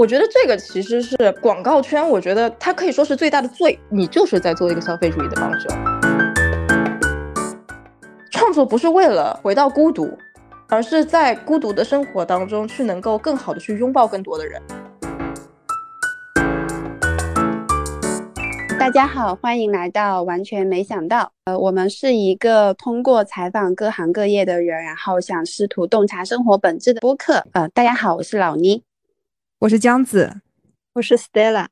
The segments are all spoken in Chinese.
我觉得这个其实是广告圈，我觉得它可以说是最大的罪。你就是在做一个消费主义的帮凶。创作不是为了回到孤独，而是在孤独的生活当中去能够更好的去拥抱更多的人。大家好，欢迎来到完全没想到。呃，我们是一个通过采访各行各业的人，然后想试图洞察生活本质的播客。呃，大家好，我是老倪。我是江子，我是 Stella。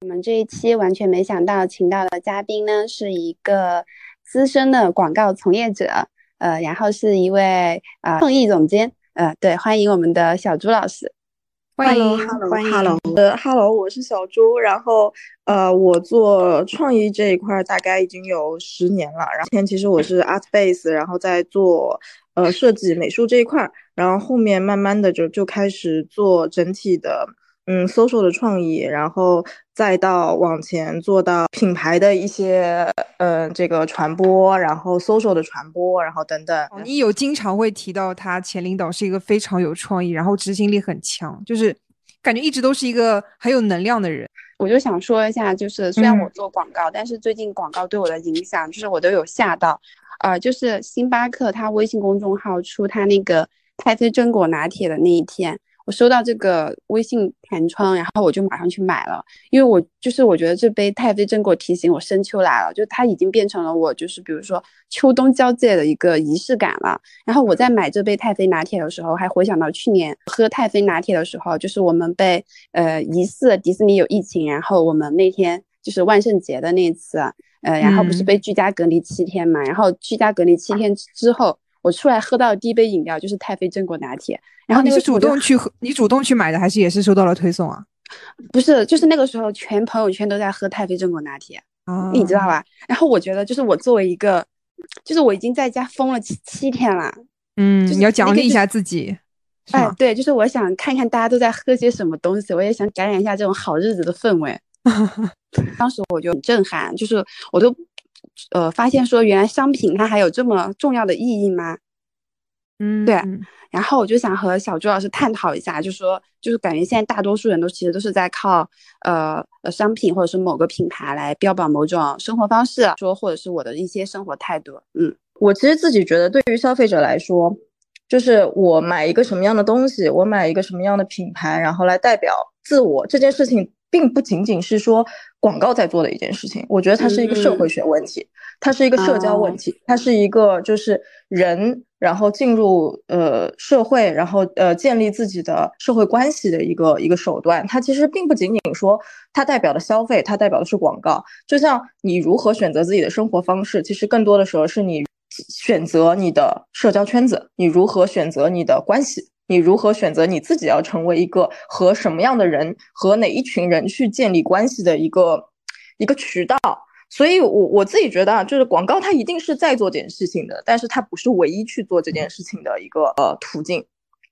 我们这一期完全没想到，请到的嘉宾呢是一个资深的广告从业者，呃，然后是一位啊创意总监，呃，对，欢迎我们的小朱老师。欢迎，Hello，Hello，呃，Hello，我是小朱，然后呃，我做创意这一块大概已经有十年了。然后前其实我是 Art Base，然后在做呃设计美术这一块。然后后面慢慢的就就开始做整体的，嗯，social 的创意，然后再到往前做到品牌的一些，呃，这个传播，然后 social 的传播，然后等等。你有经常会提到他前领导是一个非常有创意，然后执行力很强，就是感觉一直都是一个很有能量的人。我就想说一下，就是虽然我做广告，但是最近广告对我的影响，就是我都有吓到，呃，就是星巴克他微信公众号出他那个。太妃榛果拿铁的那一天，我收到这个微信弹窗，然后我就马上去买了，因为我就是我觉得这杯太妃榛果提醒我深秋来了，就它已经变成了我就是比如说秋冬交界的一个仪式感了。然后我在买这杯太妃拿铁的时候，还回想到去年喝太妃拿铁的时候，就是我们被呃疑似迪士尼有疫情，然后我们那天就是万圣节的那次，呃，然后不是被居家隔离七天嘛，然后居家隔离七天之后。我出来喝到的第一杯饮料就是太妃榛果拿铁，然后你是主动去喝，你主动去买的还是也是收到了推送啊？不是，就是那个时候全朋友圈都在喝太妃榛果拿铁，你知道吧？然后我觉得就是我作为一个，就是我已经在家封了七七天了，嗯，你要奖励一下自己，哎，对，就是我想看看大家都在喝些什么东西，我也想感染一下这种好日子的氛围。当时我就很震撼，就是我都。呃，发现说原来商品它还有这么重要的意义吗？嗯，对。然后我就想和小朱老师探讨一下，就说就是感觉现在大多数人都其实都是在靠呃呃商品或者是某个品牌来标榜某种生活方式，说或者是我的一些生活态度。嗯，我其实自己觉得，对于消费者来说，就是我买一个什么样的东西，我买一个什么样的品牌，然后来代表自我这件事情。并不仅仅是说广告在做的一件事情，我觉得它是一个社会学问题，它是一个社交问题，它是一个就是人然后进入呃社会，然后呃建立自己的社会关系的一个一个手段。它其实并不仅仅说它代表的消费，它代表的是广告。就像你如何选择自己的生活方式，其实更多的时候是你选择你的社交圈子，你如何选择你的关系。你如何选择你自己要成为一个和什么样的人和哪一群人去建立关系的一个一个渠道？所以，我我自己觉得啊，就是广告它一定是在做这件事情的，但是它不是唯一去做这件事情的一个呃途径。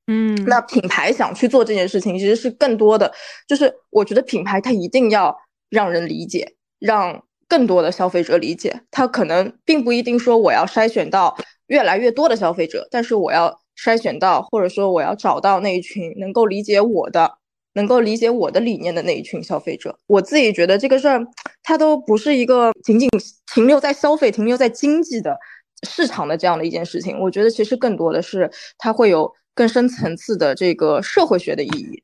嗯，那品牌想去做这件事情，其实是更多的，就是我觉得品牌它一定要让人理解，让更多的消费者理解。它可能并不一定说我要筛选到越来越多的消费者，但是我要。筛选到，或者说我要找到那一群能够理解我的、能够理解我的理念的那一群消费者。我自己觉得这个事儿，它都不是一个仅仅停留在消费、停留在经济的市场的这样的一件事情。我觉得其实更多的是它会有更深层次的这个社会学的意义。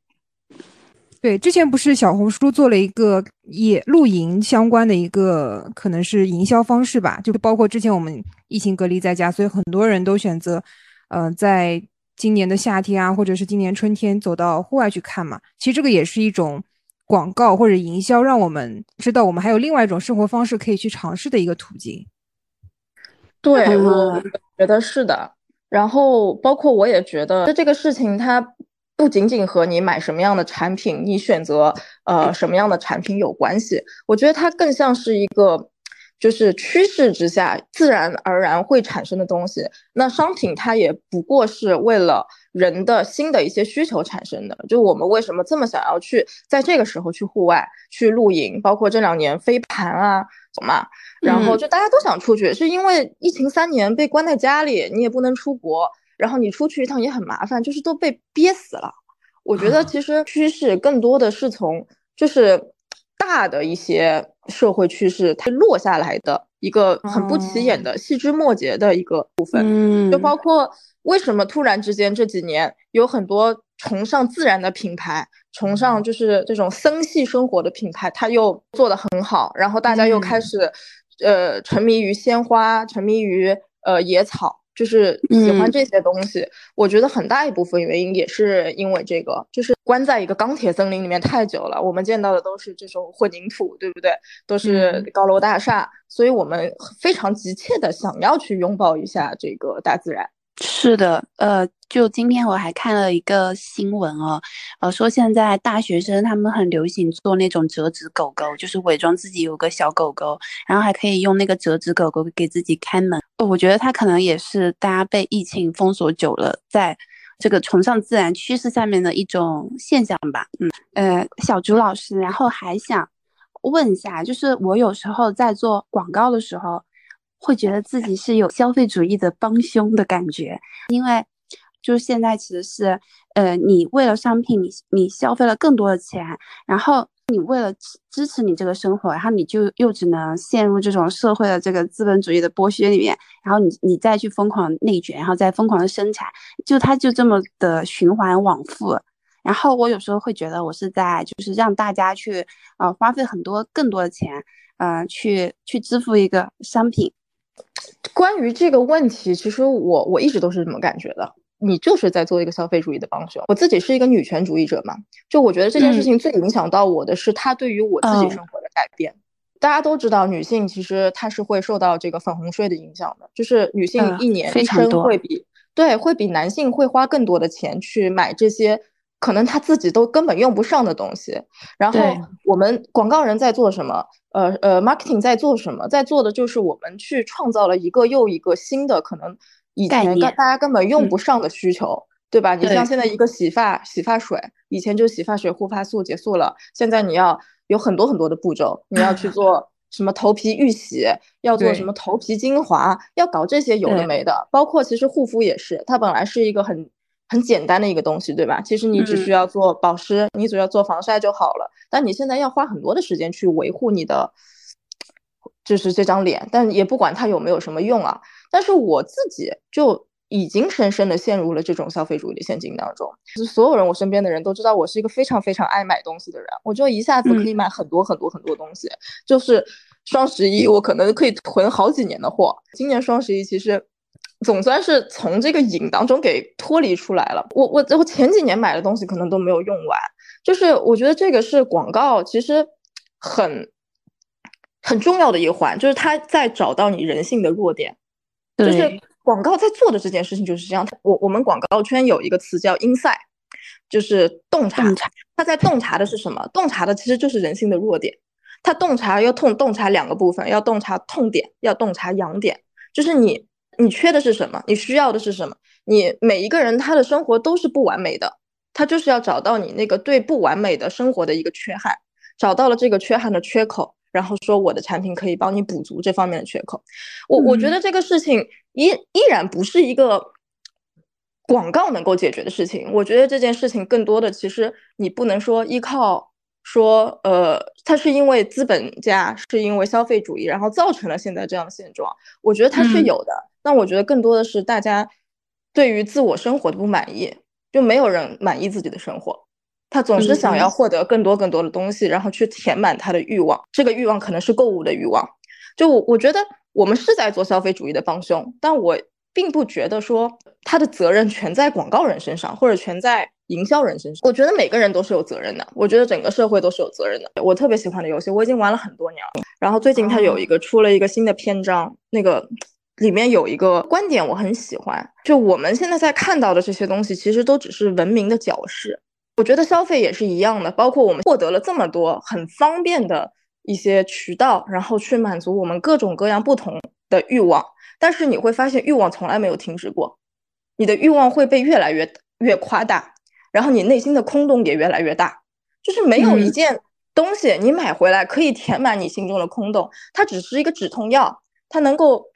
对，之前不是小红书做了一个也露营相关的一个可能是营销方式吧？就包括之前我们疫情隔离在家，所以很多人都选择。呃，在今年的夏天啊，或者是今年春天，走到户外去看嘛，其实这个也是一种广告或者营销，让我们知道我们还有另外一种生活方式可以去尝试的一个途径。对，我觉得是的。然后，包括我也觉得，这个事情它不仅仅和你买什么样的产品，你选择呃什么样的产品有关系。我觉得它更像是一个。就是趋势之下自然而然会产生的东西。那商品它也不过是为了人的新的一些需求产生的。就我们为什么这么想要去在这个时候去户外去露营，包括这两年飞盘啊，懂吗？然后就大家都想出去，是因为疫情三年被关在家里，你也不能出国，然后你出去一趟也很麻烦，就是都被憋死了。我觉得其实趋势更多的是从就是大的一些社会趋势它落下来的一个很不起眼的细枝末节的一个部分，嗯，就包括为什么突然之间这几年有很多崇尚自然的品牌，崇尚就是这种森系生活的品牌，它又做得很好，然后大家又开始呃沉迷于鲜花，沉迷于呃野草。就是喜欢这些东西，我觉得很大一部分原因也是因为这个，就是关在一个钢铁森林里面太久了，我们见到的都是这种混凝土，对不对？都是高楼大厦，所以我们非常急切的想要去拥抱一下这个大自然。是的，呃，就今天我还看了一个新闻哦，呃，说现在大学生他们很流行做那种折纸狗狗，就是伪装自己有个小狗狗，然后还可以用那个折纸狗狗给自己开门。我觉得他可能也是大家被疫情封锁久了，在这个崇尚自然趋势下面的一种现象吧。嗯，呃，小竹老师，然后还想问一下，就是我有时候在做广告的时候。会觉得自己是有消费主义的帮凶的感觉，因为就是现在其实是，呃，你为了商品，你你消费了更多的钱，然后你为了支支持你这个生活，然后你就又只能陷入这种社会的这个资本主义的剥削里面，然后你你再去疯狂内卷，然后再疯狂的生产，就它就这么的循环往复。然后我有时候会觉得我是在就是让大家去呃花费很多更多的钱，呃去去支付一个商品。关于这个问题，其实我我一直都是这么感觉的。你就是在做一个消费主义的帮凶。我自己是一个女权主义者嘛，就我觉得这件事情最影响到我的是它对于我自己生活的改变。大家都知道，女性其实她是会受到这个粉红税的影响的，就是女性一年一生会比对会比男性会花更多的钱去买这些。可能他自己都根本用不上的东西，然后我们广告人在做什么？呃呃，marketing 在做什么？在做的就是我们去创造了一个又一个新的可能以前大家根本用不上的需求，对吧？你像现在一个洗发洗发水，以前就洗发水、护发素结束了，现在你要有很多很多的步骤，你要去 做什么头皮预洗，要做什么头皮精华，要搞这些有的没的，包括其实护肤也是，它本来是一个很。很简单的一个东西，对吧？其实你只需要做保湿，你只要做防晒就好了。但你现在要花很多的时间去维护你的，就是这张脸。但也不管它有没有什么用啊。但是我自己就已经深深的陷入了这种消费主义的陷阱当中。就是所有人，我身边的人都知道我是一个非常非常爱买东西的人。我就一下子可以买很多很多很多东西。就是双十一，我可能可以囤好几年的货。今年双十一其实。总算是从这个瘾当中给脱离出来了。我我我前几年买的东西可能都没有用完，就是我觉得这个是广告其实很很重要的一环，就是他在找到你人性的弱点。就是广告在做的这件事情就是这样。我我们广告圈有一个词叫 “inside”，就是洞察。他在洞察的是什么？洞察的其实就是人性的弱点。他洞察要痛洞察两个部分，要洞察痛点，要洞察痒点，就是你。你缺的是什么？你需要的是什么？你每一个人他的生活都是不完美的，他就是要找到你那个对不完美的生活的一个缺憾，找到了这个缺憾的缺口，然后说我的产品可以帮你补足这方面的缺口。我我觉得这个事情依依然不是一个广告能够解决的事情。我觉得这件事情更多的其实你不能说依靠。说，呃，它是因为资本家，是因为消费主义，然后造成了现在这样的现状。我觉得它是有的，但我觉得更多的是大家对于自我生活的不满意，就没有人满意自己的生活，他总是想要获得更多更多的东西，然后去填满他的欲望。这个欲望可能是购物的欲望。就我我觉得我们是在做消费主义的帮凶，但我并不觉得说他的责任全在广告人身上，或者全在。营销人身上，我觉得每个人都是有责任的。我觉得整个社会都是有责任的。我特别喜欢的游戏，我已经玩了很多年了。然后最近它有一个出了一个新的篇章，那个里面有一个观点我很喜欢，就我们现在在看到的这些东西，其实都只是文明的矫饰。我觉得消费也是一样的，包括我们获得了这么多很方便的一些渠道，然后去满足我们各种各样不同的欲望。但是你会发现，欲望从来没有停止过，你的欲望会被越来越越夸大。然后你内心的空洞也越来越大，就是没有一件东西你买回来可以填满你心中的空洞，它只是一个止痛药，它能够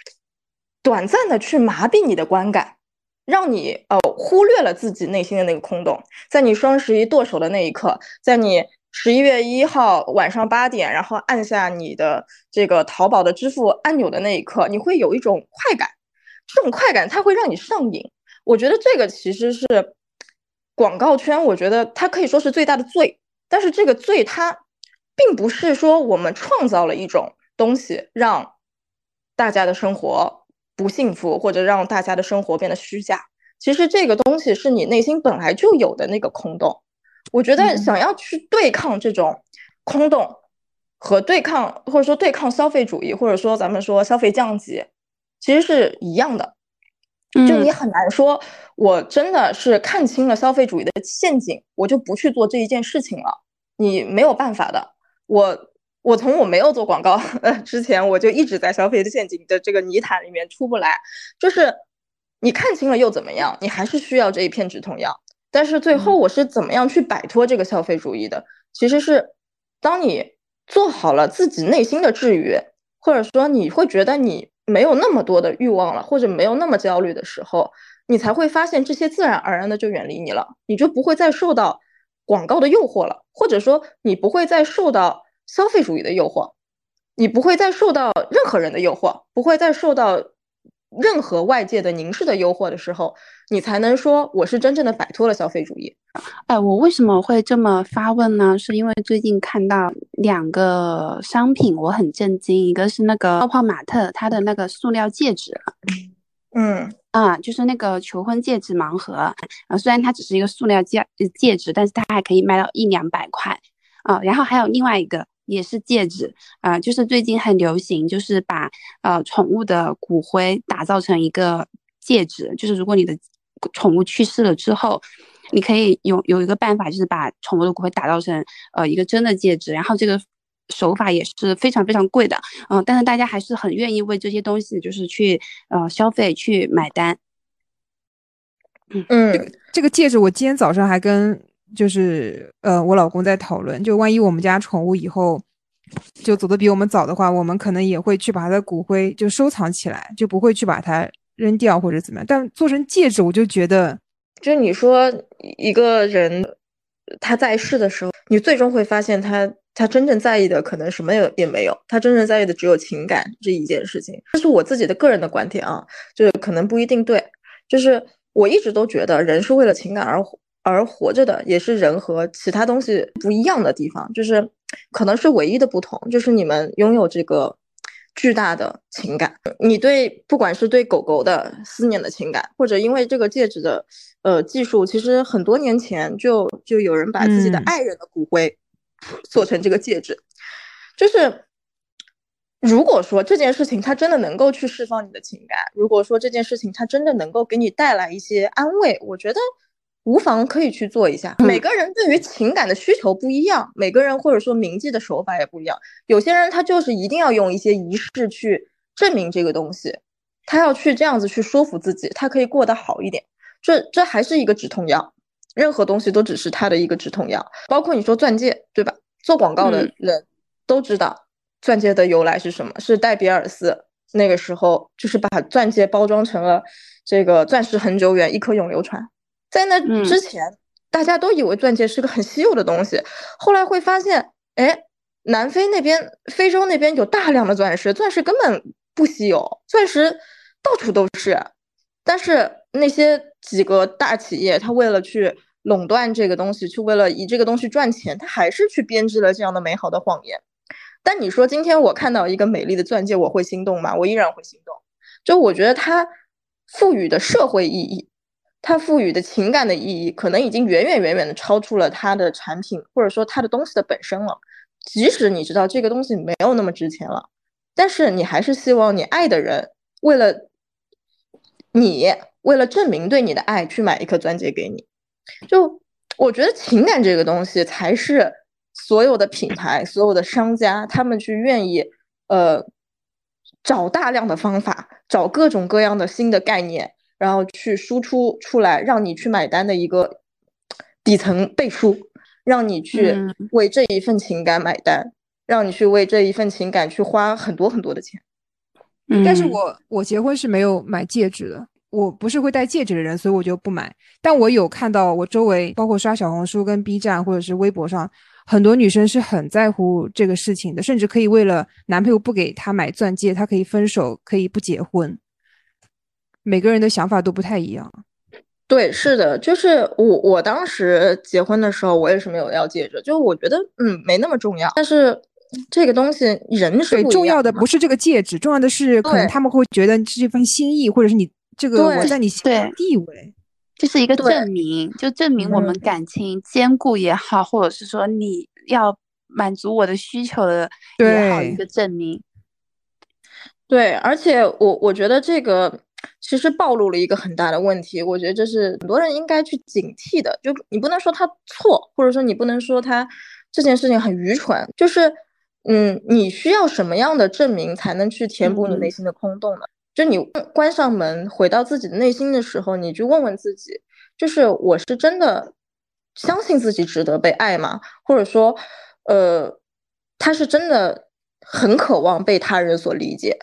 短暂的去麻痹你的观感，让你呃忽略了自己内心的那个空洞，在你双十一剁手的那一刻，在你十一月一号晚上八点，然后按下你的这个淘宝的支付按钮的那一刻，你会有一种快感，这种快感它会让你上瘾。我觉得这个其实是广告圈，我觉得它可以说是最大的罪。但是这个罪它并不是说我们创造了一种东西让大家的生活不幸福，或者让大家的生活变得虚假。其实这个东西是你内心本来就有的那个空洞。我觉得想要去对抗这种空洞和对抗，或者说对抗消费主义，或者说咱们说消费降级，其实是一样的。就你很难说，我真的是看清了消费主义的陷阱，我就不去做这一件事情了。你没有办法的。我我从我没有做广告呃之前，我就一直在消费的陷阱的这个泥潭里面出不来。就是你看清了又怎么样？你还是需要这一片止痛药。但是最后我是怎么样去摆脱这个消费主义的？其实是当你做好了自己内心的治愈，或者说你会觉得你。没有那么多的欲望了，或者没有那么焦虑的时候，你才会发现这些自然而然的就远离你了，你就不会再受到广告的诱惑了，或者说你不会再受到消费主义的诱惑，你不会再受到任何人的诱惑，不会再受到。任何外界的凝视的诱惑的时候，你才能说我是真正的摆脱了消费主义。哎，我为什么会这么发问呢？是因为最近看到两个商品，我很震惊。一个是那个泡泡玛特，它的那个塑料戒指，嗯啊，就是那个求婚戒指盲盒啊。虽然它只是一个塑料戒戒指，但是它还可以卖到一两百块啊。然后还有另外一个。也是戒指啊，就是最近很流行，就是把呃宠物的骨灰打造成一个戒指。就是如果你的宠物去世了之后，你可以有有一个办法，就是把宠物的骨灰打造成呃一个真的戒指。然后这个手法也是非常非常贵的，嗯，但是大家还是很愿意为这些东西就是去呃消费去买单。嗯，这个这个戒指，我今天早上还跟。就是呃，我老公在讨论，就万一我们家宠物以后就走的比我们早的话，我们可能也会去把它的骨灰就收藏起来，就不会去把它扔掉或者怎么样。但做成戒指，我就觉得，就是你说一个人他在世的时候，你最终会发现他他真正在意的可能什么也也没有，他真正在意的只有情感这一件事情。这是我自己的个人的观点啊，就是可能不一定对。就是我一直都觉得人是为了情感而活。而活着的也是人和其他东西不一样的地方，就是可能是唯一的不同，就是你们拥有这个巨大的情感。你对不管是对狗狗的思念的情感，或者因为这个戒指的呃技术，其实很多年前就就有人把自己的爱人的骨灰做成这个戒指。就是如果说这件事情它真的能够去释放你的情感，如果说这件事情它真的能够给你带来一些安慰，我觉得。无妨，可以去做一下。每个人对于情感的需求不一样，每个人或者说铭记的手法也不一样。有些人他就是一定要用一些仪式去证明这个东西，他要去这样子去说服自己，他可以过得好一点。这这还是一个止痛药，任何东西都只是他的一个止痛药。包括你说钻戒，对吧？做广告的人都知道钻戒的由来是什么，是戴比尔斯那个时候就是把钻戒包装成了这个钻石恒久远，一颗永流传。在那之前，大家都以为钻戒是个很稀有的东西，后来会发现，哎，南非那边、非洲那边有大量的钻石，钻石根本不稀有，钻石到处都是。但是那些几个大企业，他为了去垄断这个东西，去为了以这个东西赚钱，他还是去编织了这样的美好的谎言。但你说今天我看到一个美丽的钻戒，我会心动吗？我依然会心动。就我觉得它赋予的社会意义。它赋予的情感的意义，可能已经远远远远的超出了它的产品，或者说它的东西的本身了。即使你知道这个东西没有那么值钱了，但是你还是希望你爱的人为了你，为了证明对你的爱，去买一颗钻戒给你。就我觉得情感这个东西，才是所有的品牌、所有的商家，他们去愿意呃找大量的方法，找各种各样的新的概念。然后去输出出来，让你去买单的一个底层背书，让你去为这一份情感买单，让你去为这一份情感去花很多很多的钱。嗯但是我我结婚是没有买戒指的，我不是会戴戒指的人，所以我就不买。但我有看到我周围，包括刷小红书、跟 B 站或者是微博上，很多女生是很在乎这个事情的，甚至可以为了男朋友不给她买钻戒，她可以分手，可以不结婚。每个人的想法都不太一样。对，是的，就是我我当时结婚的时候，我也是没有要戒指，就我觉得嗯没那么重要。但是这个东西人是对重要的不是这个戒指，重要的是可能他们会觉得是这份心意，或者是你这个我在你心里地位，就是一个证明，就证明我们感情坚固也好，或者是说你要满足我的需求的也好，一个证明。对，而且我我觉得这个。其实暴露了一个很大的问题，我觉得这是很多人应该去警惕的。就你不能说他错，或者说你不能说他这件事情很愚蠢。就是，嗯，你需要什么样的证明才能去填补你内心的空洞呢？就你关上门回到自己的内心的时候，你去问问自己，就是我是真的相信自己值得被爱吗？或者说，呃，他是真的很渴望被他人所理解？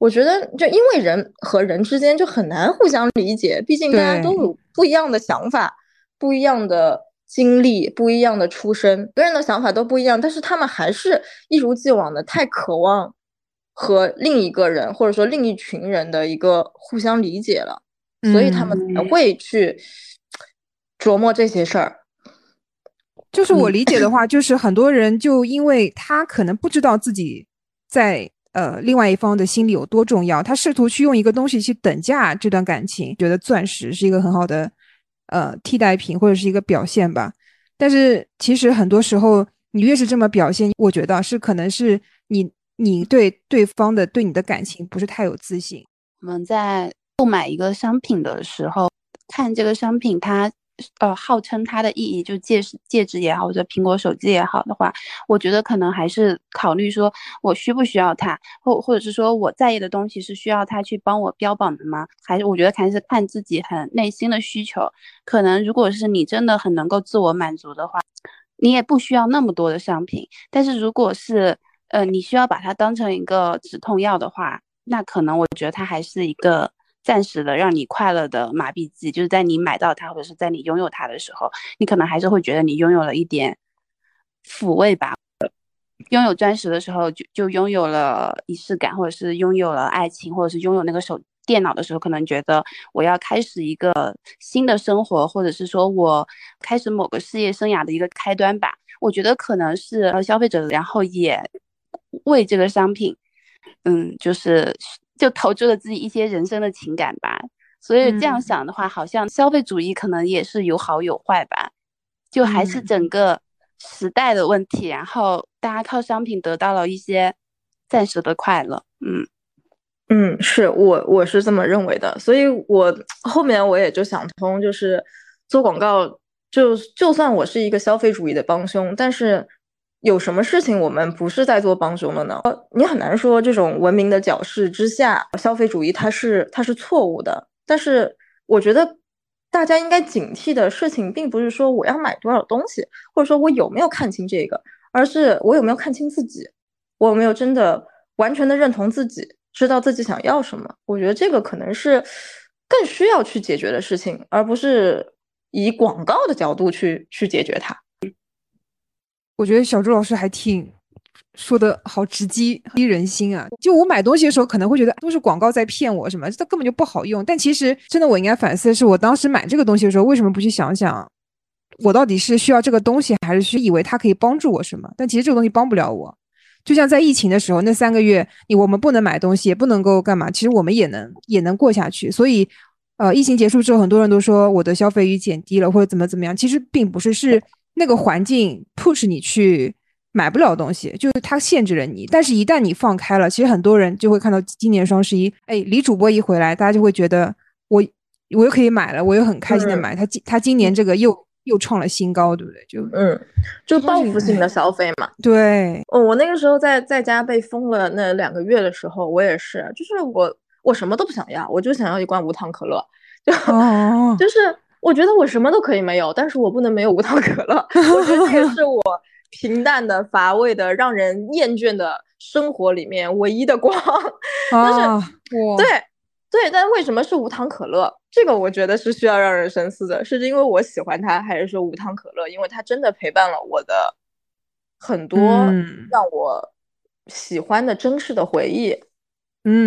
我觉得，就因为人和人之间就很难互相理解，毕竟大家都有不一样的想法、不一样的经历、不一样的出身，每个人的想法都不一样，但是他们还是一如既往的太渴望和另一个人或者说另一群人的一个互相理解了，所以他们才会去琢磨这些事儿。就是我理解的话，就是很多人就因为他可能不知道自己在。呃，另外一方的心理有多重要？他试图去用一个东西去等价这段感情，觉得钻石是一个很好的呃替代品或者是一个表现吧。但是其实很多时候，你越是这么表现，我觉得是可能是你你对对方的对你的感情不是太有自信。我们在购买一个商品的时候，看这个商品它。呃，号称它的意义就戒指戒指也好，或者苹果手机也好的话，我觉得可能还是考虑说我需不需要它，或或者是说我在意的东西是需要它去帮我标榜的吗？还是我觉得还是看自己很内心的需求。可能如果是你真的很能够自我满足的话，你也不需要那么多的商品。但是如果是呃你需要把它当成一个止痛药的话，那可能我觉得它还是一个。暂时的让你快乐的麻痹剂，就是在你买到它或者是在你拥有它的时候，你可能还是会觉得你拥有了一点抚慰吧。拥有钻石的时候，就就拥有了仪式感，或者是拥有了爱情，或者是拥有那个手电脑的时候，可能觉得我要开始一个新的生活，或者是说我开始某个事业生涯的一个开端吧。我觉得可能是消费者，然后也为这个商品，嗯，就是。就投注了自己一些人生的情感吧，所以这样想的话，好像消费主义可能也是有好有坏吧，就还是整个时代的问题。然后大家靠商品得到了一些暂时的快乐，嗯嗯，是我我是这么认为的，所以我后面我也就想通，就是做广告，就就算我是一个消费主义的帮凶，但是。有什么事情我们不是在做帮凶了呢？你很难说这种文明的矫饰之下，消费主义它是它是错误的。但是我觉得大家应该警惕的事情，并不是说我要买多少东西，或者说我有没有看清这个，而是我有没有看清自己，我有没有真的完全的认同自己，知道自己想要什么。我觉得这个可能是更需要去解决的事情，而不是以广告的角度去去解决它。我觉得小朱老师还挺说的好直击击人心啊！就我买东西的时候，可能会觉得都是广告在骗我什么，这根本就不好用。但其实真的，我应该反思的是，我当时买这个东西的时候，为什么不去想想，我到底是需要这个东西，还是需以为它可以帮助我什么？但其实这个东西帮不了我。就像在疫情的时候，那三个月，你我们不能买东西，也不能够干嘛，其实我们也能也能过下去。所以，呃，疫情结束之后，很多人都说我的消费欲减低了，或者怎么怎么样，其实并不是是。那个环境 push 你去买不了东西，就是它限制了你。但是，一旦你放开了，其实很多人就会看到今年双十一，哎，李主播一回来，大家就会觉得我我又可以买了，我又很开心的买。他今他今年这个又又创了新高，对不对？就嗯，就报复性的消费嘛。对，哦，我那个时候在在家被封了那两个月的时候，我也是，就是我我什么都不想要，我就想要一罐无糖可乐，就 就是。我觉得我什么都可以没有，但是我不能没有无糖可乐。我觉得这是 我平淡的、乏味的、让人厌倦的生活里面唯一的光。但是，对对，但为什么是无糖可乐？这个我觉得是需要让人深思的，是因为我喜欢它，还是说无糖可乐？因为它真的陪伴了我的很多让我喜欢的真实的回忆。嗯，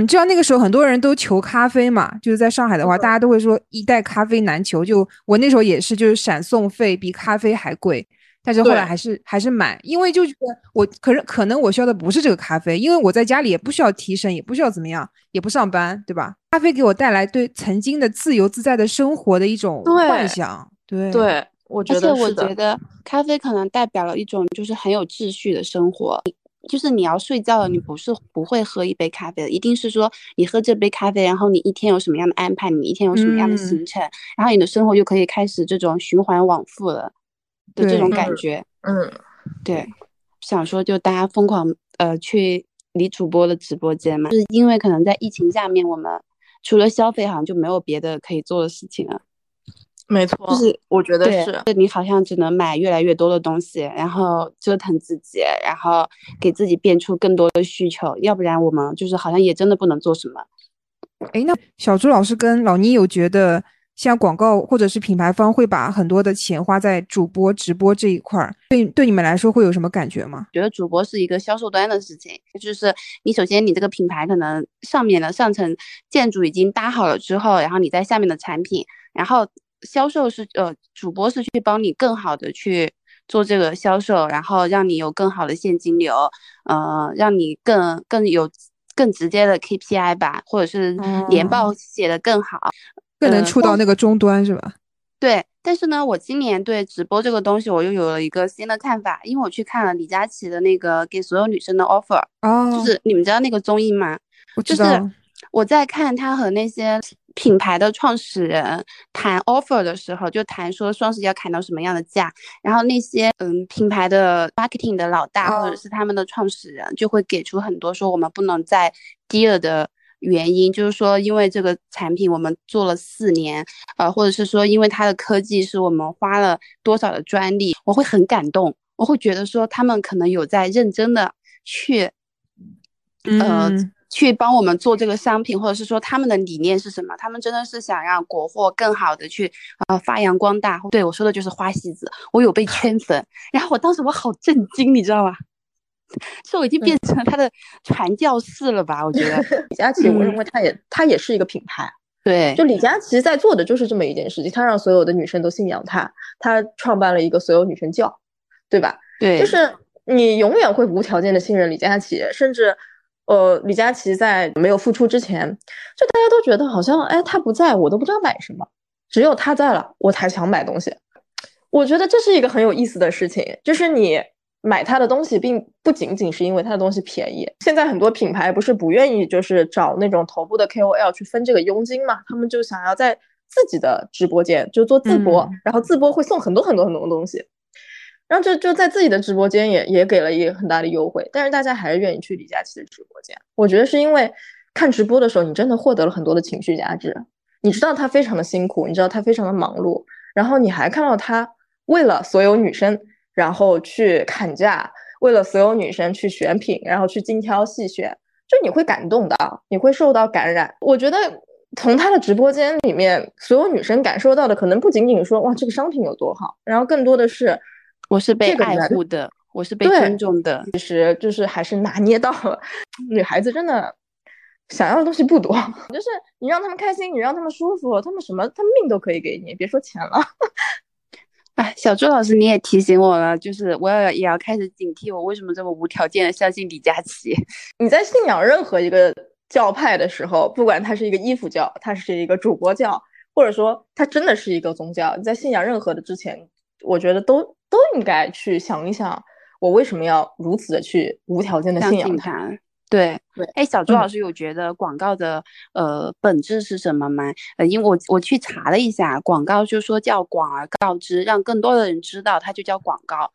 就像那个时候很多人都求咖啡嘛，就是在上海的话，大家都会说一袋咖啡难求。就我那时候也是，就是闪送费比咖啡还贵。但是后来还是还是买，因为就觉得我可是可能我需要的不是这个咖啡，因为我在家里也不需要提神，也不需要怎么样，也不上班，对吧？咖啡给我带来对曾经的自由自在的生活的一种幻想，对对，我觉得而且我觉得咖啡可能代表了一种就是很有秩序的生活，就是你要睡觉了，你不是不会喝一杯咖啡的，一定是说你喝这杯咖啡，然后你一天有什么样的安排，你一天有什么样的行程，然后你的生活就可以开始这种循环往复了。的这种感觉，嗯，对，想说就大家疯狂呃去李主播的直播间嘛，就是因为可能在疫情下面，我们除了消费，好像就没有别的可以做的事情了。没错，就是我觉得是，你好像只能买越来越多的东西，然后折腾自己，然后给自己变出更多的需求，要不然我们就是好像也真的不能做什么。哎，那小朱老师跟老倪有觉得？像广告或者是品牌方会把很多的钱花在主播直播这一块儿，对对你们来说会有什么感觉吗？觉得主播是一个销售端的事情，就是你首先你这个品牌可能上面的上层建筑已经搭好了之后，然后你在下面的产品，然后销售是呃主播是去帮你更好的去做这个销售，然后让你有更好的现金流，呃，让你更更有更直接的 KPI 吧，或者是年报写的更好。更能触到那个终端是吧？对，但是呢，我今年对直播这个东西我又有了一个新的看法，因为我去看了李佳琦的那个给所有女生的 offer，哦，就是你们知道那个综艺吗？我知道。我在看他和那些品牌的创始人谈 offer 的时候，就谈说双十一要砍到什么样的价，然后那些嗯品牌的 marketing 的老大或者是他们的创始人就会给出很多说我们不能再低了的。原因就是说，因为这个产品我们做了四年，呃，或者是说，因为它的科技是我们花了多少的专利，我会很感动，我会觉得说他们可能有在认真的去，呃，去帮我们做这个商品，或者是说他们的理念是什么？他们真的是想让国货更好的去呃发扬光大。对我说的就是花西子，我有被圈粉，然后我当时我好震惊，你知道吗？这我已经变成了他的传教士了吧？我觉得 李佳琦，我认为他也他也是一个品牌。对，就李佳琦在做的就是这么一件事情，他让所有的女生都信仰他，他创办了一个所有女生教，对吧？对，就是你永远会无条件的信任李佳琦，甚至呃，李佳琦在没有复出之前，就大家都觉得好像哎，他不在我都不知道买什么，只有他在了，我才想买东西。我觉得这是一个很有意思的事情，就是你。买他的东西，并不仅仅是因为他的东西便宜。现在很多品牌不是不愿意，就是找那种头部的 KOL 去分这个佣金嘛？他们就想要在自己的直播间就做自播，然后自播会送很多很多很多东西，然后就就在自己的直播间也也给了一个很大的优惠。但是大家还是愿意去李佳琦的直播间。我觉得是因为看直播的时候，你真的获得了很多的情绪价值。你知道他非常的辛苦，你知道他非常的忙碌，然后你还看到他为了所有女生。然后去砍价，为了所有女生去选品，然后去精挑细选，就你会感动的，你会受到感染。我觉得从他的直播间里面，所有女生感受到的，可能不仅仅说哇这个商品有多好，然后更多的是我是被爱护的，我是被尊重的。其实就是还是拿捏到了，女孩子真的想要的东西不多，就是你让他们开心，你让他们舒服，他们什么他们命都可以给你，别说钱了。哎，小朱老师，你也提醒我了，就是我也也要开始警惕，我为什么这么无条件的相信李佳琦？你在信仰任何一个教派的时候，不管他是一个衣服教，他是一个主播教，或者说它真的是一个宗教，你在信仰任何的之前，我觉得都都应该去想一想，我为什么要如此的去无条件的信仰他。对对，哎，小朱老师有觉得广告的呃本质是什么吗？呃，因为我我去查了一下，广告就说叫广而告之，让更多的人知道，它就叫广告。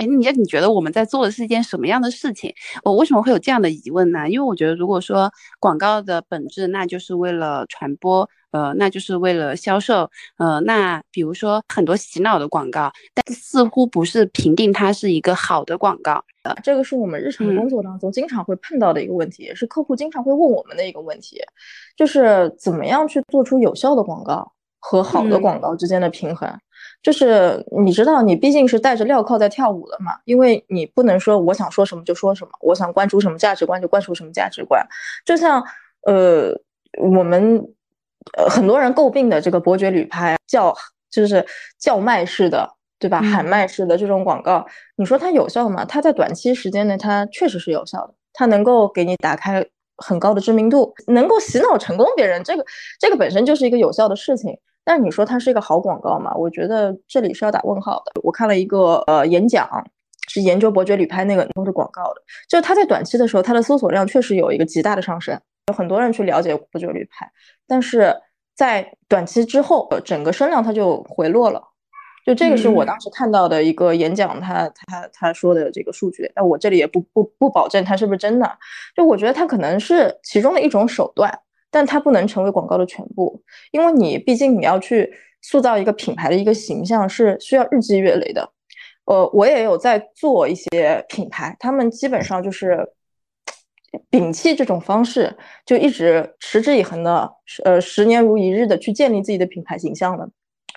哎，你你觉得我们在做的是一件什么样的事情？我为什么会有这样的疑问呢？因为我觉得，如果说广告的本质，那就是为了传播，呃，那就是为了销售，呃，那比如说很多洗脑的广告，但似乎不是评定它是一个好的广告。呃，这个是我们日常工作当中经常会碰到的一个问题，也是客户经常会问我们的一个问题，就是怎么样去做出有效的广告和好的广告之间的平衡。就是你知道，你毕竟是带着镣铐在跳舞的嘛，因为你不能说我想说什么就说什么，我想关注什么价值观就关注什么价值观。就像呃，我们呃很多人诟病的这个伯爵旅拍叫就是叫卖式的，对吧？喊卖式的这种广告，你说它有效吗？它在短期时间内它确实是有效的，它能够给你打开很高的知名度，能够洗脑成功别人，这个这个本身就是一个有效的事情。但你说它是一个好广告吗？我觉得这里是要打问号的。我看了一个呃演讲，是研究伯爵旅拍那个都是广告的，就是它在短期的时候，它的搜索量确实有一个极大的上升，有很多人去了解伯爵旅拍，但是在短期之后，整个声量它就回落了。就这个是我当时看到的一个演讲，他他他说的这个数据，但我这里也不不不保证它是不是真的。就我觉得它可能是其中的一种手段。但它不能成为广告的全部，因为你毕竟你要去塑造一个品牌的一个形象是需要日积月累的。呃，我也有在做一些品牌，他们基本上就是摒弃这种方式，就一直持之以恒的，呃，十年如一日的去建立自己的品牌形象的。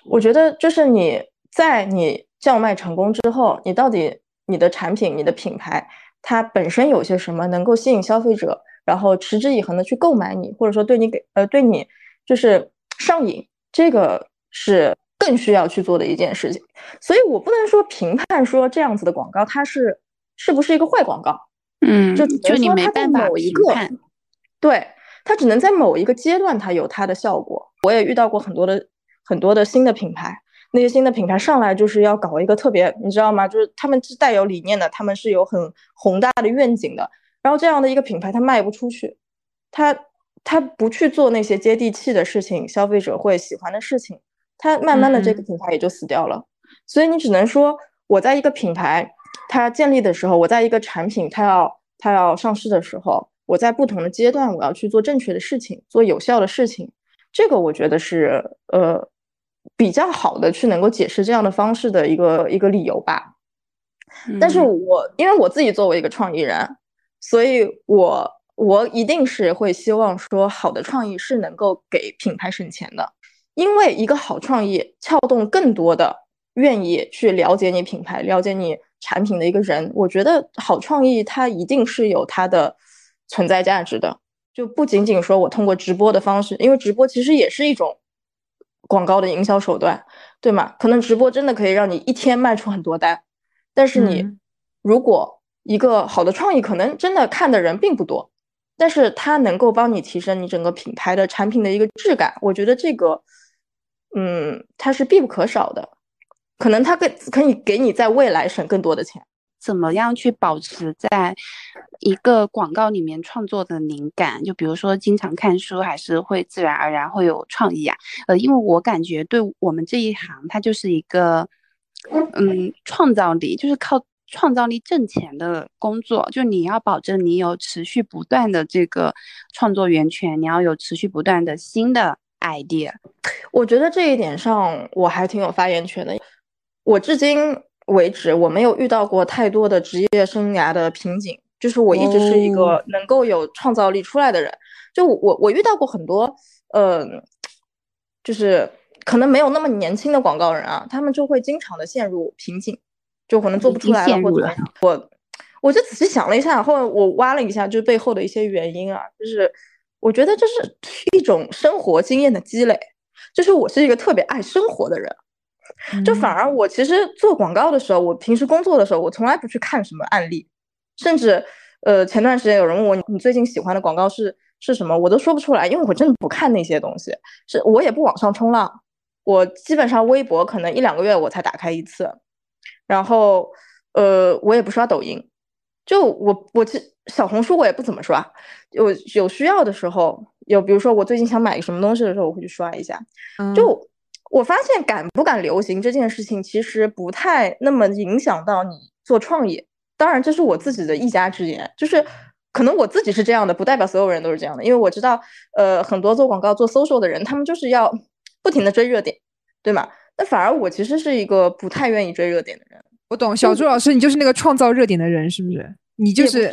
我觉得就是你在你叫卖成功之后，你到底你的产品、你的品牌它本身有些什么能够吸引消费者？然后持之以恒的去购买你，或者说对你给呃对你就是上瘾，这个是更需要去做的一件事情。所以我不能说评判说这样子的广告它是是不是一个坏广告，嗯，就就你没办法一个，对，它只能在某一个阶段它有它的效果。我也遇到过很多的很多的新的品牌，那些新的品牌上来就是要搞一个特别，你知道吗？就是他们是带有理念的，他们是有很宏大的愿景的。然后这样的一个品牌，它卖不出去，它它不去做那些接地气的事情，消费者会喜欢的事情，它慢慢的这个品牌也就死掉了。所以你只能说，我在一个品牌它建立的时候，我在一个产品它要它要上市的时候，我在不同的阶段我要去做正确的事情，做有效的事情。这个我觉得是呃比较好的去能够解释这样的方式的一个一个理由吧。但是我因为我自己作为一个创意人。所以，我我一定是会希望说，好的创意是能够给品牌省钱的，因为一个好创意撬动更多的愿意去了解你品牌、了解你产品的一个人，我觉得好创意它一定是有它的存在价值的，就不仅仅说我通过直播的方式，因为直播其实也是一种广告的营销手段，对吗？可能直播真的可以让你一天卖出很多单，但是你如果一个好的创意可能真的看的人并不多，但是它能够帮你提升你整个品牌的产品的一个质感，我觉得这个，嗯，它是必不可少的。可能它更可以给你在未来省更多的钱。怎么样去保持在一个广告里面创作的灵感？就比如说经常看书，还是会自然而然会有创意啊？呃，因为我感觉对我们这一行，它就是一个，嗯，创造力就是靠。创造力挣钱的工作，就你要保证你有持续不断的这个创作源泉，你要有持续不断的新的 idea。我觉得这一点上我还挺有发言权的。我至今为止我没有遇到过太多的职业生涯的瓶颈，就是我一直是一个能够有创造力出来的人。就我我遇到过很多，呃，就是可能没有那么年轻的广告人啊，他们就会经常的陷入瓶颈。就可能做不出来了，或者我，我就仔细想了一下，后我挖了一下，就是背后的一些原因啊，就是我觉得这是一种生活经验的积累，就是我是一个特别爱生活的人，就反而我其实做广告的时候，我平时工作的时候，我从来不去看什么案例，甚至呃前段时间有人问我你最近喜欢的广告是是什么，我都说不出来，因为我真的不看那些东西，是我也不网上冲浪，我基本上微博可能一两个月我才打开一次。然后，呃，我也不刷抖音，就我我其小红书我也不怎么刷，有有需要的时候，有比如说我最近想买个什么东西的时候，我会去刷一下。就我发现敢不敢流行这件事情，其实不太那么影响到你做创业。当然，这是我自己的一家之言，就是可能我自己是这样的，不代表所有人都是这样的。因为我知道，呃，很多做广告、做 social 的人，他们就是要不停的追热点，对吗？那反而我其实是一个不太愿意追热点的人。我懂，小朱老师，你就是那个创造热点的人，是不是？你就是，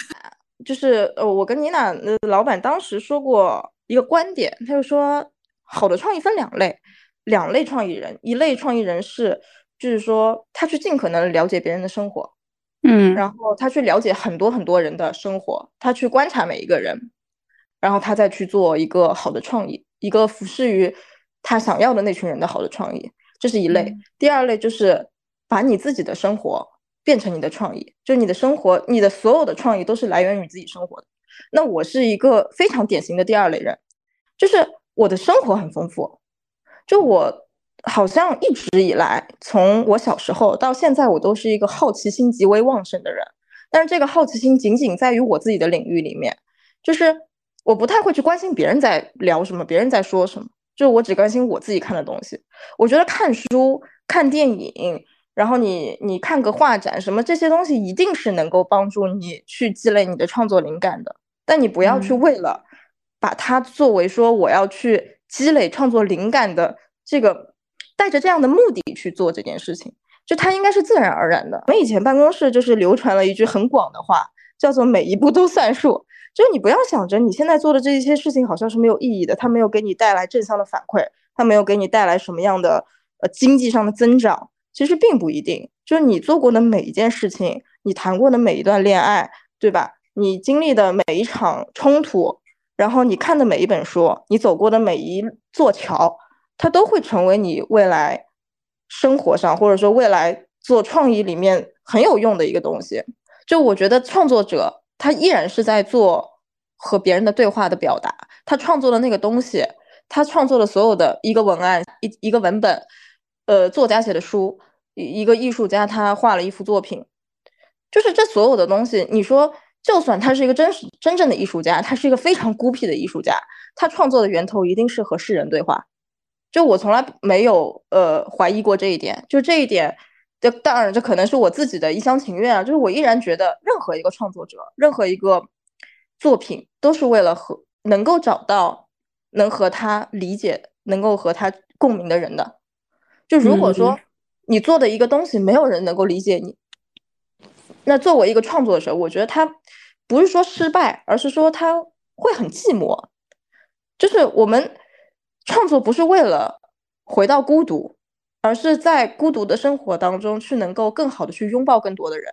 就是呃，我跟妮娜的老板当时说过一个观点，他就说，好的创意分两类，两类创意人，一类创意人是，就是说他去尽可能了解别人的生活，嗯，然后他去了解很多很多人的生活，他去观察每一个人，然后他再去做一个好的创意，一个服侍于他想要的那群人的好的创意，这是一类。第二类就是把你自己的生活。变成你的创意，就是你的生活，你的所有的创意都是来源于自己生活的。那我是一个非常典型的第二类人，就是我的生活很丰富，就我好像一直以来，从我小时候到现在，我都是一个好奇心极为旺盛的人。但是这个好奇心仅仅在于我自己的领域里面，就是我不太会去关心别人在聊什么，别人在说什么，就是我只关心我自己看的东西。我觉得看书、看电影。然后你你看个画展什么这些东西一定是能够帮助你去积累你的创作灵感的，但你不要去为了把它作为说我要去积累创作灵感的这个带着这样的目的去做这件事情，就它应该是自然而然的。我们以前办公室就是流传了一句很广的话，叫做每一步都算数，就你不要想着你现在做的这一些事情好像是没有意义的，它没有给你带来正向的反馈，它没有给你带来什么样的呃经济上的增长。其实并不一定，就是你做过的每一件事情，你谈过的每一段恋爱，对吧？你经历的每一场冲突，然后你看的每一本书，你走过的每一座桥，它都会成为你未来生活上或者说未来做创意里面很有用的一个东西。就我觉得创作者他依然是在做和别人的对话的表达，他创作的那个东西，他创作的所有的一个文案一一个文本。呃，作家写的书，一一个艺术家他画了一幅作品，就是这所有的东西，你说就算他是一个真实真正的艺术家，他是一个非常孤僻的艺术家，他创作的源头一定是和世人对话。就我从来没有呃怀疑过这一点，就这一点，这当然这可能是我自己的一厢情愿啊，就是我依然觉得任何一个创作者，任何一个作品都是为了和能够找到能和他理解、能够和他共鸣的人的。就如果说你做的一个东西没有人能够理解你，那作为一个创作者，我觉得他不是说失败，而是说他会很寂寞。就是我们创作不是为了回到孤独，而是在孤独的生活当中去能够更好的去拥抱更多的人。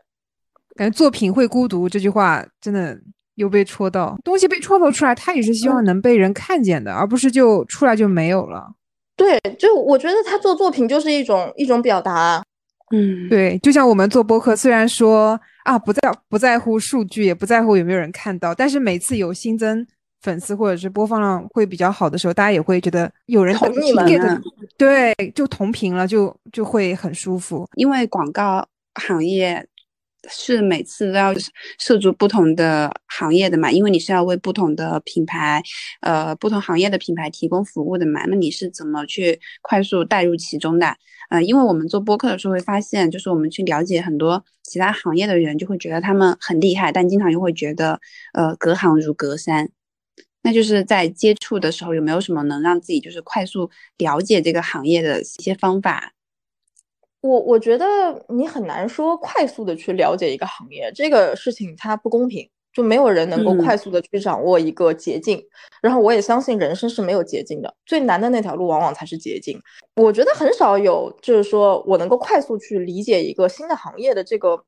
感觉作品会孤独这句话真的又被戳到。东西被创作出来，他也是希望能被人看见的，而不是就出来就没有了。对，就我觉得他做作品就是一种一种表达，嗯，对，就像我们做播客，虽然说啊不在不在乎数据，也不在乎有没有人看到，但是每次有新增粉丝或者是播放量会比较好的时候，大家也会觉得有人同你们，对，就同频了，就就会很舒服，因为广告行业。是每次都要涉足不同的行业的嘛？因为你是要为不同的品牌，呃，不同行业的品牌提供服务的嘛。那你是怎么去快速带入其中的？呃，因为我们做播客的时候会发现，就是我们去了解很多其他行业的人，就会觉得他们很厉害，但经常又会觉得，呃，隔行如隔山。那就是在接触的时候，有没有什么能让自己就是快速了解这个行业的一些方法？我我觉得你很难说快速的去了解一个行业，这个事情它不公平，就没有人能够快速的去掌握一个捷径。然后我也相信人生是没有捷径的，最难的那条路往往才是捷径。我觉得很少有就是说我能够快速去理解一个新的行业的这个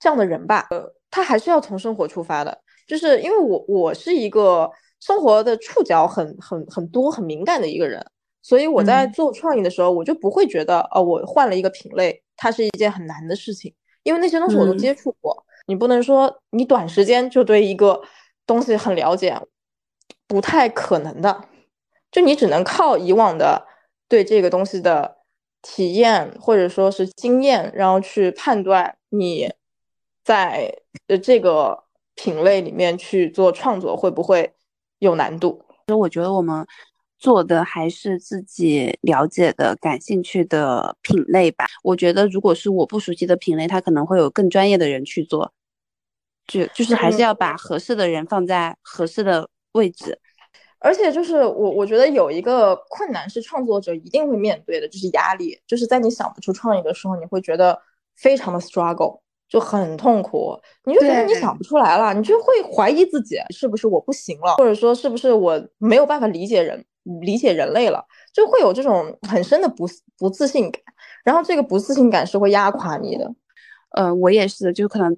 这样的人吧。呃，他还是要从生活出发的，就是因为我我是一个生活的触角很很很多很敏感的一个人。所以我在做创意的时候，我就不会觉得，哦，我换了一个品类，它是一件很难的事情，因为那些东西我都接触过。你不能说你短时间就对一个东西很了解，不太可能的。就你只能靠以往的对这个东西的体验或者说是经验，然后去判断你在呃这个品类里面去做创作会不会有难度。所以我觉得我们。做的还是自己了解的、感兴趣的品类吧。我觉得，如果是我不熟悉的品类，他可能会有更专业的人去做。就就是还是要把合适的人放在合适的位置。而且就是我，我觉得有一个困难是创作者一定会面对的，就是压力。就是在你想不出创意的时候，你会觉得非常的 struggle，就很痛苦。你就觉得你想不出来了，你就会怀疑自己是不是我不行了，或者说是不是我没有办法理解人、理解人类了，就会有这种很深的不不自信感。然后这个不自信感是会压垮你的。呃，我也是，就可能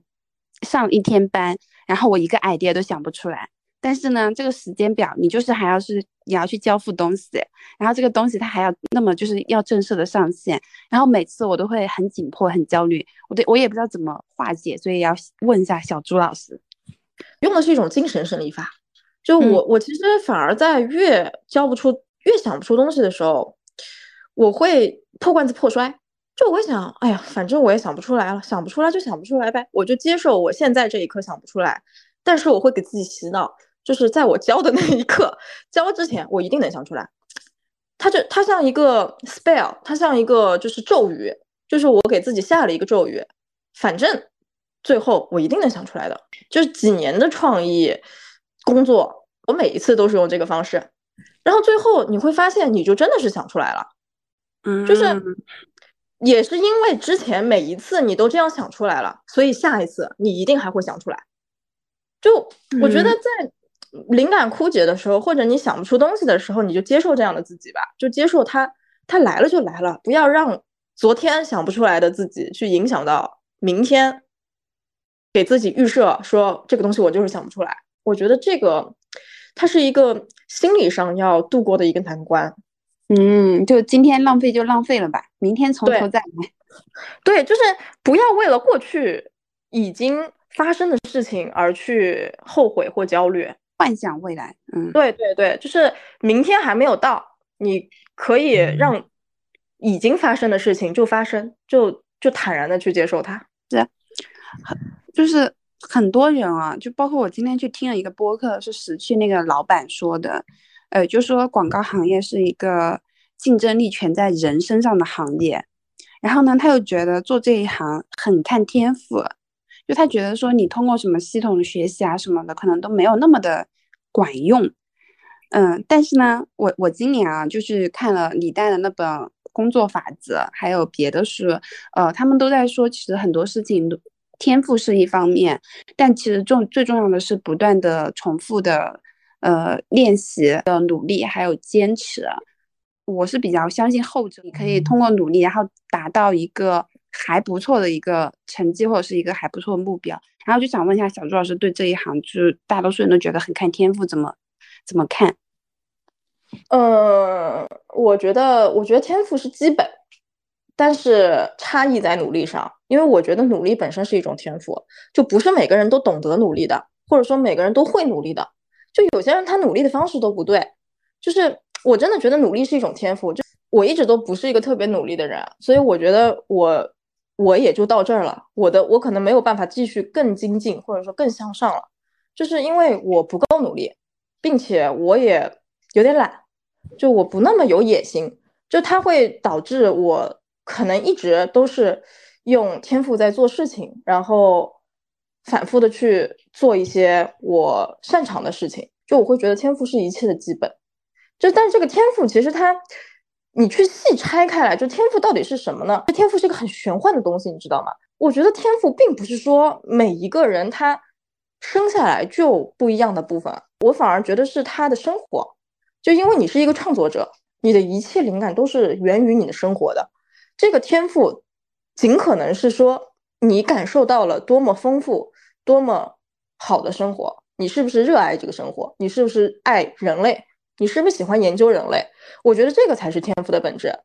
上一天班，然后我一个 idea 都想不出来。但是呢，这个时间表你就是还要是你要去交付东西，然后这个东西它还要那么就是要正式的上线，然后每次我都会很紧迫、很焦虑，我对我也不知道怎么化解，所以要问一下小朱老师，用的是一种精神胜利法。就我我其实反而在越交不出、越想不出东西的时候，我会破罐子破摔。就我会想，哎呀，反正我也想不出来了，想不出来就想不出来呗，我就接受我现在这一刻想不出来，但是我会给自己洗脑。就是在我教的那一刻，教之前我一定能想出来。它就它像一个 spell，它像一个就是咒语，就是我给自己下了一个咒语，反正最后我一定能想出来的。就是几年的创意工作，我每一次都是用这个方式，然后最后你会发现，你就真的是想出来了。嗯，就是也是因为之前每一次你都这样想出来了，所以下一次你一定还会想出来。就我觉得在。灵感枯竭的时候，或者你想不出东西的时候，你就接受这样的自己吧，就接受它，它来了就来了，不要让昨天想不出来的自己去影响到明天，给自己预设说这个东西我就是想不出来。我觉得这个它是一个心理上要度过的一个难关。嗯，就今天浪费就浪费了吧，明天从头再来。对，就是不要为了过去已经发生的事情而去后悔或焦虑。幻想未来，嗯，对对对，就是明天还没有到，你可以让已经发生的事情就发生，就就坦然的去接受它。是，就是很多人啊，就包括我今天去听了一个播客，是死去那个老板说的，呃，就说广告行业是一个竞争力全在人身上的行业，然后呢，他又觉得做这一行很看天赋。就他觉得说你通过什么系统的学习啊什么的，可能都没有那么的管用。嗯，但是呢，我我今年啊，就是看了李诞的那本《工作法则》，还有别的书，呃，他们都在说，其实很多事情天赋是一方面，但其实重最重要的是不断的重复的呃练习的努力还有坚持。我是比较相信后者，你可以通过努力，然后达到一个。还不错的一个成绩，或者是一个还不错的目标，然后就想问一下小朱老师，对这一行就是大多数人都觉得很看天赋，怎么怎么看？嗯，我觉得，我觉得天赋是基本，但是差异在努力上，因为我觉得努力本身是一种天赋，就不是每个人都懂得努力的，或者说每个人都会努力的，就有些人他努力的方式都不对，就是我真的觉得努力是一种天赋，就我一直都不是一个特别努力的人，所以我觉得我。我也就到这儿了，我的我可能没有办法继续更精进，或者说更向上了，就是因为我不够努力，并且我也有点懒，就我不那么有野心，就它会导致我可能一直都是用天赋在做事情，然后反复的去做一些我擅长的事情，就我会觉得天赋是一切的基本，就但是这个天赋其实它。你去细拆开来，就天赋到底是什么呢？这天赋是一个很玄幻的东西，你知道吗？我觉得天赋并不是说每一个人他生下来就不一样的部分，我反而觉得是他的生活。就因为你是一个创作者，你的一切灵感都是源于你的生活的。这个天赋尽可能是说你感受到了多么丰富、多么好的生活，你是不是热爱这个生活？你是不是爱人类？你是不是喜欢研究人类？我觉得这个才是天赋的本质。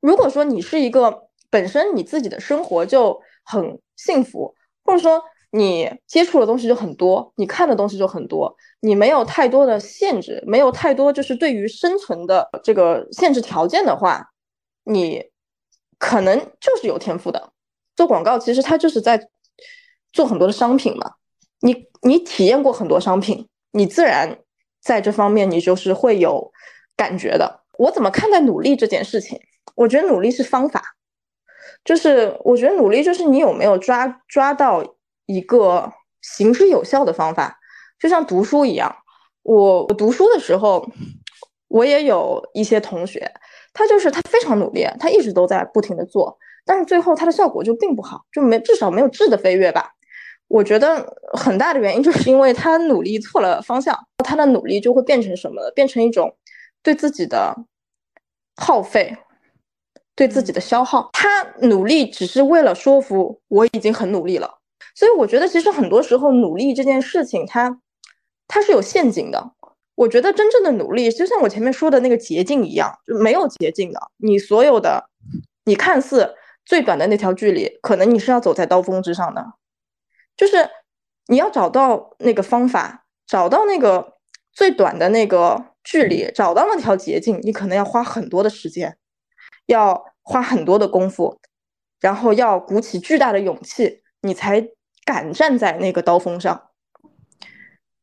如果说你是一个本身你自己的生活就很幸福，或者说你接触的东西就很多，你看的东西就很多，你没有太多的限制，没有太多就是对于生存的这个限制条件的话，你可能就是有天赋的。做广告其实它就是在做很多的商品嘛，你你体验过很多商品，你自然在这方面你就是会有。感觉的。我怎么看待努力这件事情？我觉得努力是方法，就是我觉得努力就是你有没有抓抓到一个行之有效的方法，就像读书一样。我我读书的时候，我也有一些同学，他就是他非常努力，他一直都在不停的做，但是最后他的效果就并不好，就没至少没有质的飞跃吧。我觉得很大的原因就是因为他努力错了方向，他的努力就会变成什么？变成一种对自己的耗费。对自己的消耗，他努力只是为了说服我已经很努力了，所以我觉得其实很多时候努力这件事情，它它是有陷阱的。我觉得真正的努力，就像我前面说的那个捷径一样，就没有捷径的。你所有的，你看似最短的那条距离，可能你是要走在刀锋之上的，就是你要找到那个方法，找到那个最短的那个距离，找到那条捷径，你可能要花很多的时间，要。花很多的功夫，然后要鼓起巨大的勇气，你才敢站在那个刀锋上。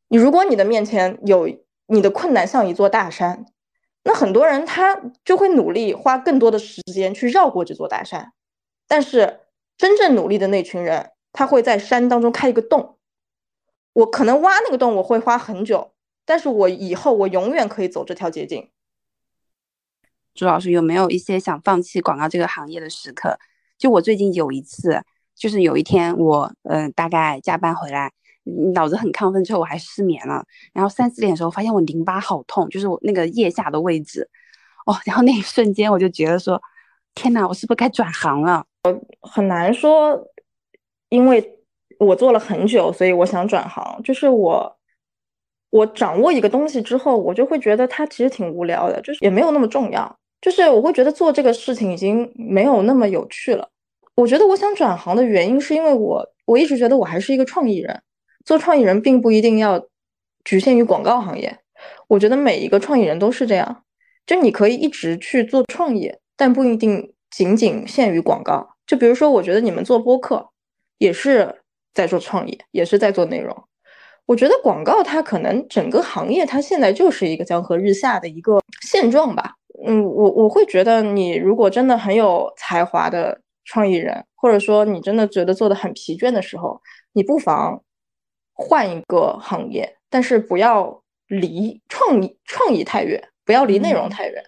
你如果你的面前有你的困难像一座大山，那很多人他就会努力花更多的时间去绕过这座大山。但是真正努力的那群人，他会在山当中开一个洞。我可能挖那个洞，我会花很久，但是我以后我永远可以走这条捷径。朱老师有没有一些想放弃广告这个行业的时刻？就我最近有一次，就是有一天我嗯大概加班回来，脑子很亢奋之后我还失眠了，然后三四点的时候发现我淋巴好痛，就是我那个腋下的位置，哦，然后那一瞬间我就觉得说，天哪，我是不是该转行了？我很难说，因为我做了很久，所以我想转行。就是我我掌握一个东西之后，我就会觉得它其实挺无聊的，就是也没有那么重要。就是我会觉得做这个事情已经没有那么有趣了。我觉得我想转行的原因是因为我我一直觉得我还是一个创意人，做创意人并不一定要局限于广告行业。我觉得每一个创意人都是这样，就你可以一直去做创意，但不一定仅仅限于广告。就比如说，我觉得你们做播客也是在做创意，也是在做内容。我觉得广告它可能整个行业它现在就是一个江河日下的一个现状吧。嗯，我我会觉得，你如果真的很有才华的创意人，或者说你真的觉得做的很疲倦的时候，你不妨换一个行业，但是不要离创意创意太远，不要离内容太远。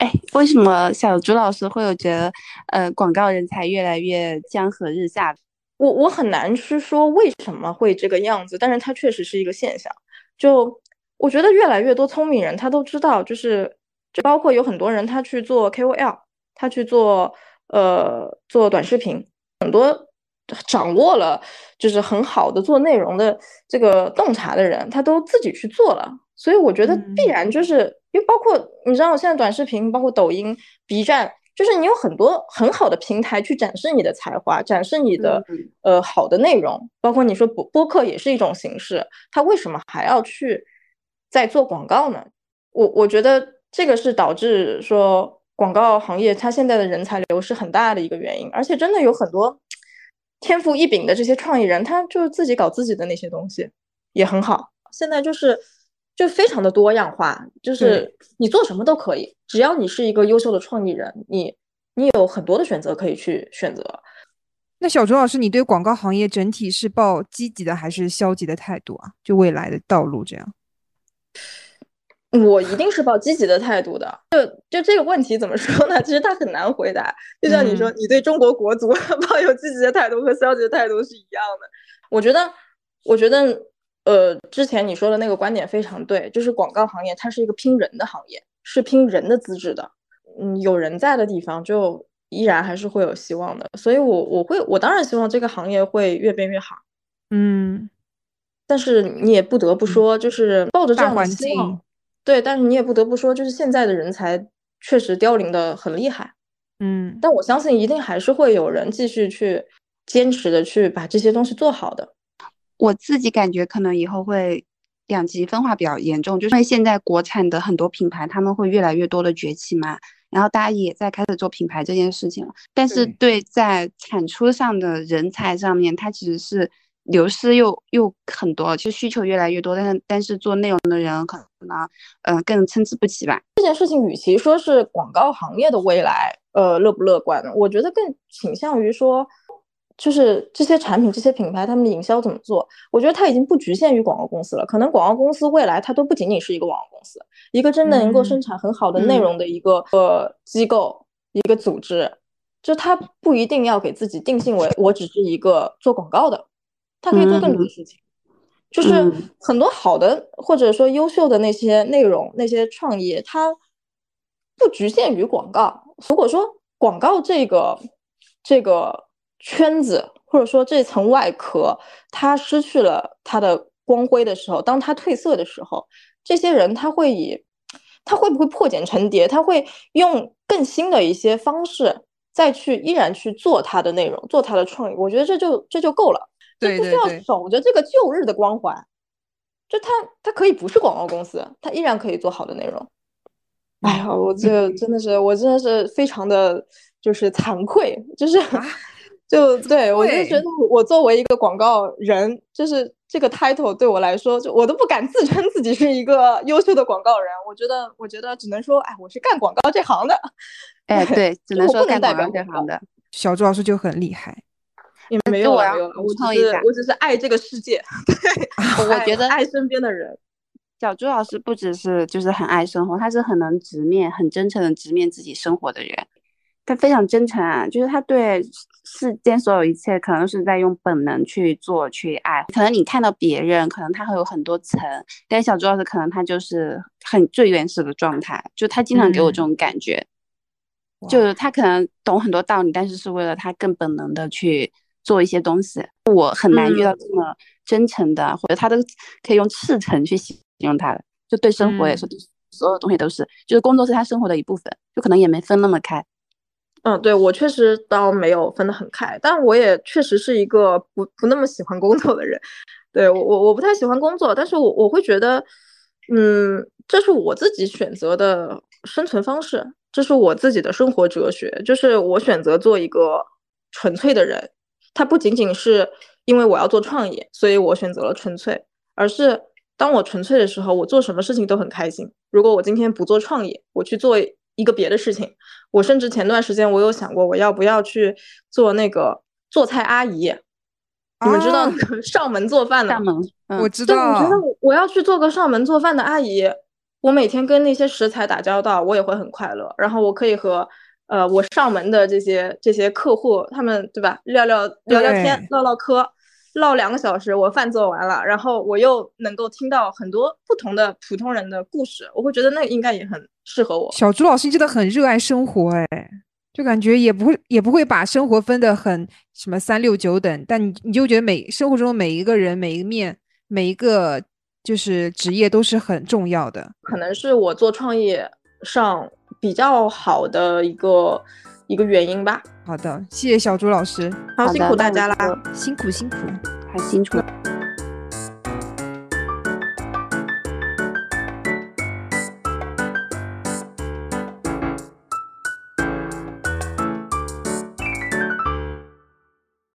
哎，为什么小朱老师会有觉得，呃，广告人才越来越江河日下？我我很难去说为什么会这个样子，但是它确实是一个现象。就我觉得越来越多聪明人，他都知道，就是。就包括有很多人，他去做 KOL，他去做呃做短视频，很多掌握了就是很好的做内容的这个洞察的人，他都自己去做了。所以我觉得必然就是因为包括你知道，现在短视频包括抖音、B 站，就是你有很多很好的平台去展示你的才华，展示你的呃好的内容。包括你说播播客也是一种形式，他为什么还要去在做广告呢？我我觉得。这个是导致说广告行业它现在的人才流失很大的一个原因，而且真的有很多天赋异禀的这些创意人，他就是自己搞自己的那些东西也很好。现在就是就非常的多样化，就是你做什么都可以，只要你是一个优秀的创意人，你你有很多的选择可以去选择。那小周老师，你对广告行业整体是抱积极的还是消极的态度啊？就未来的道路这样？我一定是抱积极的态度的。就就这个问题怎么说呢？其实它很难回答。就像你说，你对中国国足 抱有积极的态度和消极的态度是一样的。我觉得，我觉得，呃，之前你说的那个观点非常对，就是广告行业它是一个拼人的行业，是拼人的资质的。嗯，有人在的地方，就依然还是会有希望的。所以，我我会，我当然希望这个行业会越变越好。嗯，但是你也不得不说，就是抱着这样的希望。对，但是你也不得不说，就是现在的人才确实凋零的很厉害，嗯，但我相信一定还是会有人继续去坚持的去把这些东西做好的。我自己感觉可能以后会两极分化比较严重，就是因为现在国产的很多品牌他们会越来越多的崛起嘛，然后大家也在开始做品牌这件事情了，但是对在产出上的人才上面，它其实是流失又又很多，就需求越来越多，但是但是做内容的人可能嗯更参差不齐吧。这件事情与其说是广告行业的未来，呃乐不乐观，我觉得更倾向于说。就是这些产品、这些品牌，他们的营销怎么做？我觉得它已经不局限于广告公司了。可能广告公司未来它都不仅仅是一个广告公司，一个真的能够生产很好的内容的一个呃机构、一个组织，就它不一定要给自己定性为我只是一个做广告的，它可以做更多的事情。就是很多好的或者说优秀的那些内容、那些创意，它不局限于广告。如果说广告这个这个。圈子或者说这层外壳，它失去了它的光辉的时候，当它褪色的时候，这些人他会以，他会不会破茧成蝶？他会用更新的一些方式再去依然去做他的内容，做他的创意。我觉得这就这就够了，就不需要守着这个旧日的光环。就他他可以不是广告公司，他依然可以做好的内容。哎呀，我这真的是我真的是非常的就是惭愧，就是。就对我就觉得，我作为一个广告人，就是这个 title 对我来说，就我都不敢自称自己是一个优秀的广告人。我觉得，我觉得只能说，哎，我是干广告这行的。哎，对，只能说干广告这行的。小朱老师就很厉害，也没有啊，我只是我只是爱这个世界。对，我觉得爱身边的人。小朱老师不只是就是很爱生活，他是很能直面、很真诚的直面自己生活的人。他非常真诚啊，就是他对世间所有一切，可能是在用本能去做、去爱。可能你看到别人，可能他会有很多层，但小朱老师可能他就是很最原始的状态，就他经常给我这种感觉，就是他可能懂很多道理，但是是为了他更本能的去做一些东西。我很难遇到这么真诚的，或者他都可以用赤诚去形容他的，就对生活也是，所有东西都是，就是工作是他生活的一部分，就可能也没分那么开。嗯，对我确实倒没有分得很开，但我也确实是一个不不那么喜欢工作的人。对我我我不太喜欢工作，但是我我会觉得，嗯，这是我自己选择的生存方式，这是我自己的生活哲学，就是我选择做一个纯粹的人。它不仅仅是因为我要做创业，所以我选择了纯粹，而是当我纯粹的时候，我做什么事情都很开心。如果我今天不做创业，我去做。一个别的事情，我甚至前段时间我有想过，我要不要去做那个做菜阿姨？你们知道那个上门做饭的？上门，我知道。我觉得我要去做个上门做饭的阿姨，我每天跟那些食材打交道，我也会很快乐。然后我可以和呃我上门的这些这些客户，他们对吧，聊聊聊聊天，唠唠嗑。唠两个小时，我饭做完了，然后我又能够听到很多不同的普通人的故事，我会觉得那应该也很适合我。小朱老师真的很热爱生活，哎，就感觉也不会也不会把生活分得很什么三六九等，但你你就觉得每生活中每一个人每一面每一个就是职业都是很重要的。可能是我做创业上比较好的一个。一个原因吧。好的，谢谢小朱老师，好辛苦大家啦，辛苦辛苦，还辛苦。